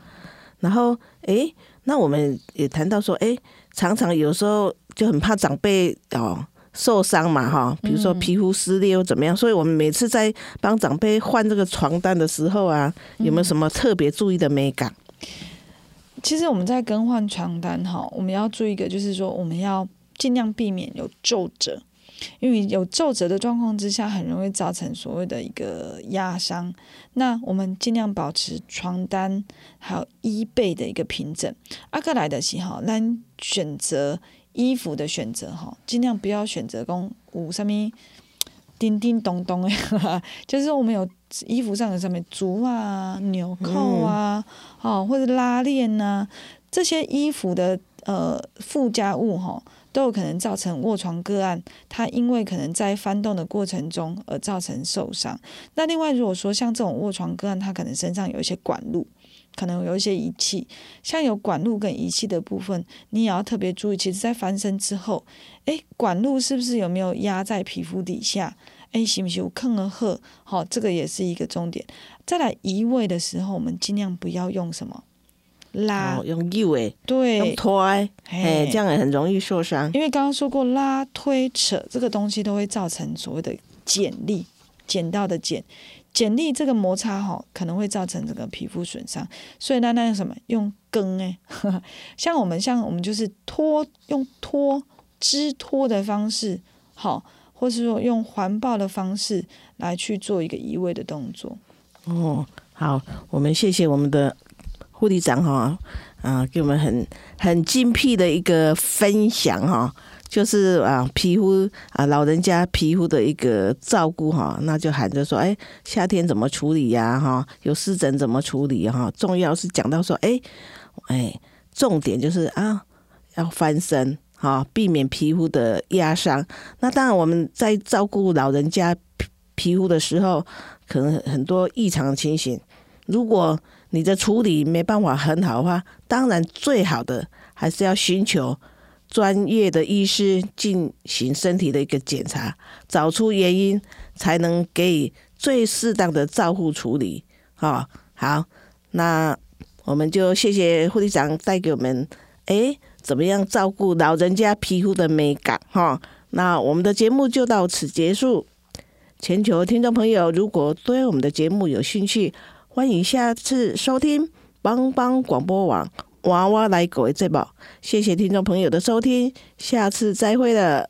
然后，哎，那我们也谈到说，哎，常常有时候就很怕长辈哦受伤嘛，哈，比如说皮肤撕裂又怎么样，所以我们每次在帮长辈换这个床单的时候啊，有没有什么特别注意的美感？其实我们在更换床单哈，我们要注意一个，就是说我们要尽量避免有皱褶，因为有皱褶的状况之下，很容易造成所谓的一个压伤。那我们尽量保持床单还有衣被的一个平整。阿克莱的喜好，那选择衣服的选择哈，尽量不要选择公五上面。叮叮咚咚的，就是我们有衣服上的上面足啊、纽扣啊，哦或者拉链呐，这些衣服的呃附加物哈，都有可能造成卧床个案，它因为可能在翻动的过程中而造成受伤。那另外如果说像这种卧床个案，它可能身上有一些管路，可能有一些仪器，像有管路跟仪器的部分，你也要特别注意。其实，在翻身之后，诶，管路是不是有没有压在皮肤底下？哎，行不行？我坑了喝？好，这个也是一个重点。再来移位的时候，我们尽量不要用什么拉，用右诶，对，用推，哎，这样也很容易受伤。因为刚刚说过，拉、推、扯这个东西都会造成所谓的剪力，剪到的剪，剪力这个摩擦哈，可能会造成这个皮肤损伤。所以那那用什么？用根哎，像我们像我们就是拖，用拖支拖的方式，好。或是说用环抱的方式来去做一个移位的动作。哦，好，我们谢谢我们的护理长哈，啊，给我们很很精辟的一个分享哈，就是啊皮肤啊老人家皮肤的一个照顾哈，那就喊着说，哎，夏天怎么处理呀？哈，有湿疹怎么处理？哈，重要是讲到说，哎，哎，重点就是啊，要翻身。好、避免皮肤的压伤。那当然，我们在照顾老人家皮皮肤的时候，可能很多异常情形。如果你的处理没办法很好的话，当然最好的还是要寻求专业的医师进行身体的一个检查，找出原因，才能给予最适当的照护处理。好、好，那我们就谢谢护理长带给我们，诶，怎么样照顾老人家皮肤的美感哈？那我们的节目就到此结束。全球听众朋友，如果对我们的节目有兴趣，欢迎下次收听帮帮广播网娃娃来狗的节目。谢谢听众朋友的收听，下次再会了。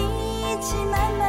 起慢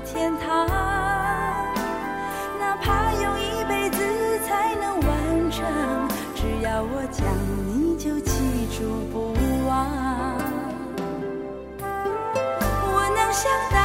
天堂。哪怕用一辈子才能完成，只要我讲，你就记住不忘。我能想到